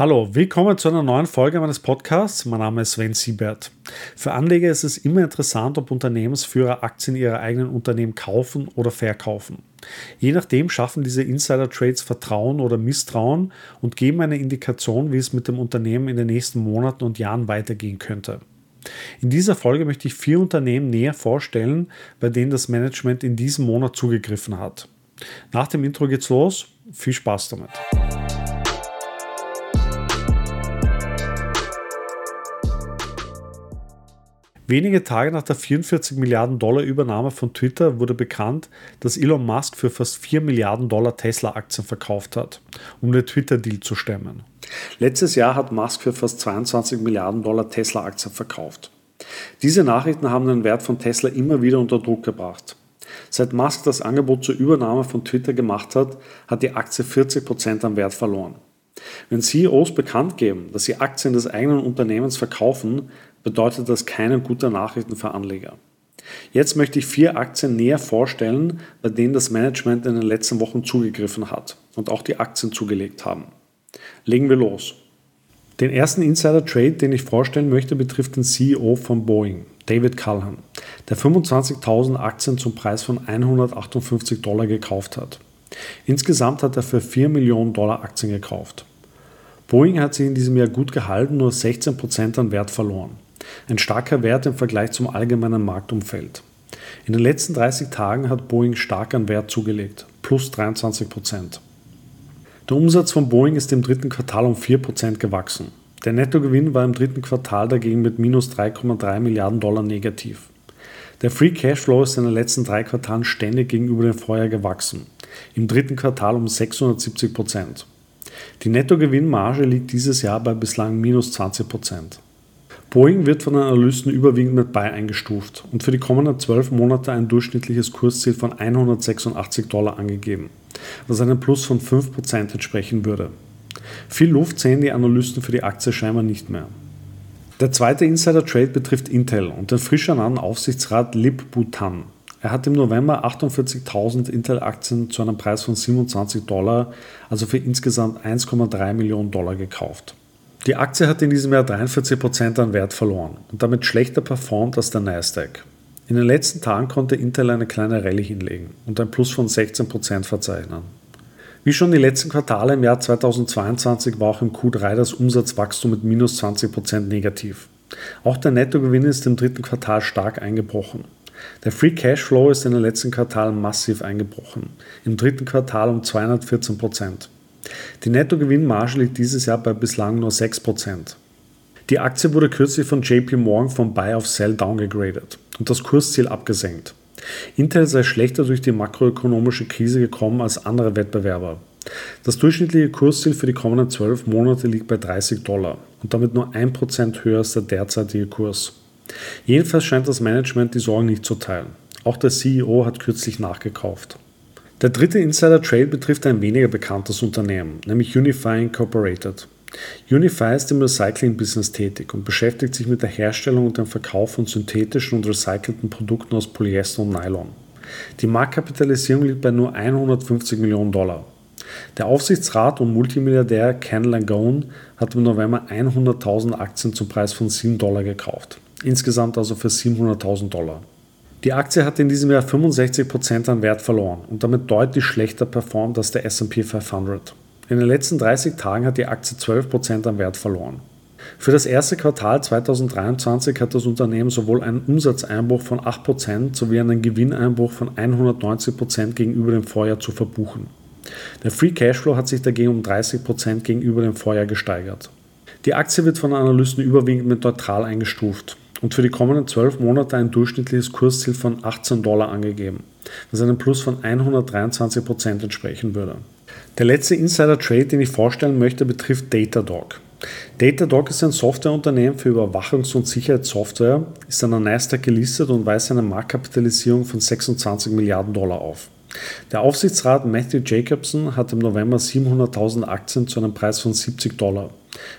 Hallo, willkommen zu einer neuen Folge meines Podcasts. Mein Name ist Sven Siebert. Für Anleger ist es immer interessant, ob Unternehmensführer Aktien ihrer eigenen Unternehmen kaufen oder verkaufen. Je nachdem schaffen diese Insider-Trades Vertrauen oder Misstrauen und geben eine Indikation, wie es mit dem Unternehmen in den nächsten Monaten und Jahren weitergehen könnte. In dieser Folge möchte ich vier Unternehmen näher vorstellen, bei denen das Management in diesem Monat zugegriffen hat. Nach dem Intro geht's los. Viel Spaß damit. Wenige Tage nach der 44 Milliarden Dollar Übernahme von Twitter wurde bekannt, dass Elon Musk für fast 4 Milliarden Dollar Tesla-Aktien verkauft hat, um den Twitter-Deal zu stemmen. Letztes Jahr hat Musk für fast 22 Milliarden Dollar Tesla-Aktien verkauft. Diese Nachrichten haben den Wert von Tesla immer wieder unter Druck gebracht. Seit Musk das Angebot zur Übernahme von Twitter gemacht hat, hat die Aktie 40 Prozent an Wert verloren. Wenn CEOs bekannt geben, dass sie Aktien des eigenen Unternehmens verkaufen, bedeutet das keine gute Nachrichten für Anleger. Jetzt möchte ich vier Aktien näher vorstellen, bei denen das Management in den letzten Wochen zugegriffen hat und auch die Aktien zugelegt haben. Legen wir los. Den ersten Insider-Trade, den ich vorstellen möchte, betrifft den CEO von Boeing, David Cullen, der 25.000 Aktien zum Preis von 158 Dollar gekauft hat. Insgesamt hat er für 4 Millionen Dollar Aktien gekauft. Boeing hat sich in diesem Jahr gut gehalten, nur 16% an Wert verloren. Ein starker Wert im Vergleich zum allgemeinen Marktumfeld. In den letzten 30 Tagen hat Boeing stark an Wert zugelegt, plus 23 Prozent. Der Umsatz von Boeing ist im dritten Quartal um 4 Prozent gewachsen. Der Nettogewinn war im dritten Quartal dagegen mit minus 3,3 Milliarden Dollar negativ. Der Free Cashflow ist in den letzten drei Quartalen ständig gegenüber dem Vorjahr gewachsen, im dritten Quartal um 670 Prozent. Die Nettogewinnmarge liegt dieses Jahr bei bislang minus 20 Prozent. Boeing wird von den Analysten überwiegend mit Buy eingestuft und für die kommenden zwölf Monate ein durchschnittliches Kursziel von 186 Dollar angegeben, was einem Plus von 5% entsprechen würde. Viel Luft sehen die Analysten für die Aktie scheinbar nicht mehr. Der zweite Insider-Trade betrifft Intel und den frisch ernannten Aufsichtsrat Lip Bhutan. Er hat im November 48.000 Intel-Aktien zu einem Preis von 27 Dollar, also für insgesamt 1,3 Millionen Dollar gekauft. Die Aktie hat in diesem Jahr 43% an Wert verloren und damit schlechter performt als der Nasdaq. In den letzten Tagen konnte Intel eine kleine Rallye hinlegen und ein Plus von 16% verzeichnen. Wie schon die letzten Quartale im Jahr 2022 war auch im Q3 das Umsatzwachstum mit minus 20% negativ. Auch der Nettogewinn ist im dritten Quartal stark eingebrochen. Der Free Cashflow ist in den letzten Quartalen massiv eingebrochen, im dritten Quartal um 214% die Nettogewinnmarge liegt dieses Jahr bei bislang nur 6%. Die Aktie wurde kürzlich von JP Morgan vom Buy auf Sell downgegradet und das Kursziel abgesenkt. Intel sei schlechter durch die makroökonomische Krise gekommen als andere Wettbewerber. Das durchschnittliche Kursziel für die kommenden 12 Monate liegt bei 30 Dollar und damit nur 1% höher als der derzeitige Kurs. Jedenfalls scheint das Management die Sorgen nicht zu teilen. Auch der CEO hat kürzlich nachgekauft. Der dritte Insider-Trade betrifft ein weniger bekanntes Unternehmen, nämlich Unify Incorporated. Unify ist im Recycling-Business tätig und beschäftigt sich mit der Herstellung und dem Verkauf von synthetischen und recycelten Produkten aus Polyester und Nylon. Die Marktkapitalisierung liegt bei nur 150 Millionen Dollar. Der Aufsichtsrat und Multimilliardär Ken Langone hat im November 100.000 Aktien zum Preis von 7 Dollar gekauft. Insgesamt also für 700.000 Dollar. Die Aktie hat in diesem Jahr 65% an Wert verloren und damit deutlich schlechter performt als der SP 500. In den letzten 30 Tagen hat die Aktie 12% an Wert verloren. Für das erste Quartal 2023 hat das Unternehmen sowohl einen Umsatzeinbruch von 8% sowie einen Gewinneinbruch von 190% gegenüber dem Vorjahr zu verbuchen. Der Free Cashflow hat sich dagegen um 30% gegenüber dem Vorjahr gesteigert. Die Aktie wird von Analysten überwiegend mit neutral eingestuft und für die kommenden 12 Monate ein durchschnittliches Kursziel von 18 Dollar angegeben, was einem Plus von 123 Prozent entsprechen würde. Der letzte Insider-Trade, den ich vorstellen möchte, betrifft Datadog. Datadog ist ein Softwareunternehmen für Überwachungs- und Sicherheitssoftware, ist an der Nasdaq gelistet und weist eine Marktkapitalisierung von 26 Milliarden Dollar auf. Der Aufsichtsrat Matthew Jacobson hat im November 700.000 Aktien zu einem Preis von 70 Dollar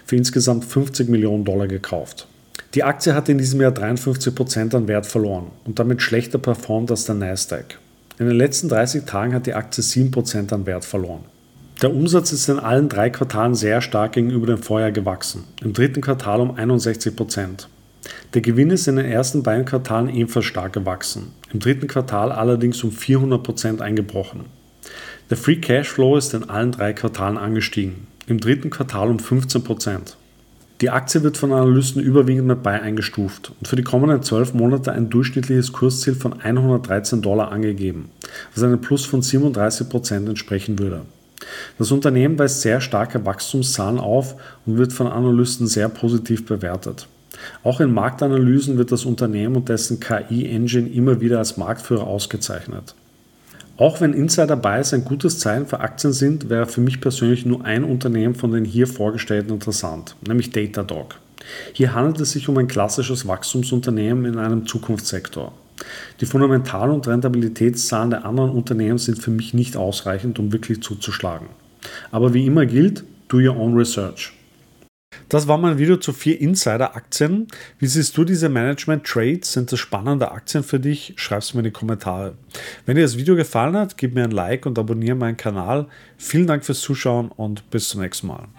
für insgesamt 50 Millionen Dollar gekauft. Die Aktie hat in diesem Jahr 53% an Wert verloren und damit schlechter performt als der Nasdaq. In den letzten 30 Tagen hat die Aktie 7% an Wert verloren. Der Umsatz ist in allen drei Quartalen sehr stark gegenüber dem Vorjahr gewachsen. Im dritten Quartal um 61 Prozent. Der Gewinn ist in den ersten beiden Quartalen ebenfalls stark gewachsen. Im dritten Quartal allerdings um 400 Prozent eingebrochen. Der Free Cash Flow ist in allen drei Quartalen angestiegen. Im dritten Quartal um 15 Prozent. Die Aktie wird von Analysten überwiegend mit Buy eingestuft und für die kommenden 12 Monate ein durchschnittliches Kursziel von 113 Dollar angegeben, was einem Plus von 37 Prozent entsprechen würde. Das Unternehmen weist sehr starke Wachstumszahlen auf und wird von Analysten sehr positiv bewertet. Auch in Marktanalysen wird das Unternehmen und dessen KI-Engine immer wieder als Marktführer ausgezeichnet. Auch wenn Insider Buys ein gutes Zeichen für Aktien sind, wäre für mich persönlich nur ein Unternehmen von den hier vorgestellten interessant, nämlich Datadog. Hier handelt es sich um ein klassisches Wachstumsunternehmen in einem Zukunftssektor. Die Fundamental- und Rentabilitätszahlen der anderen Unternehmen sind für mich nicht ausreichend, um wirklich zuzuschlagen. Aber wie immer gilt, do your own research. Das war mein Video zu vier Insider-Aktien. Wie siehst du diese Management-Trades? Sind das spannende Aktien für dich? Schreib es mir in die Kommentare. Wenn dir das Video gefallen hat, gib mir ein Like und abonniere meinen Kanal. Vielen Dank fürs Zuschauen und bis zum nächsten Mal.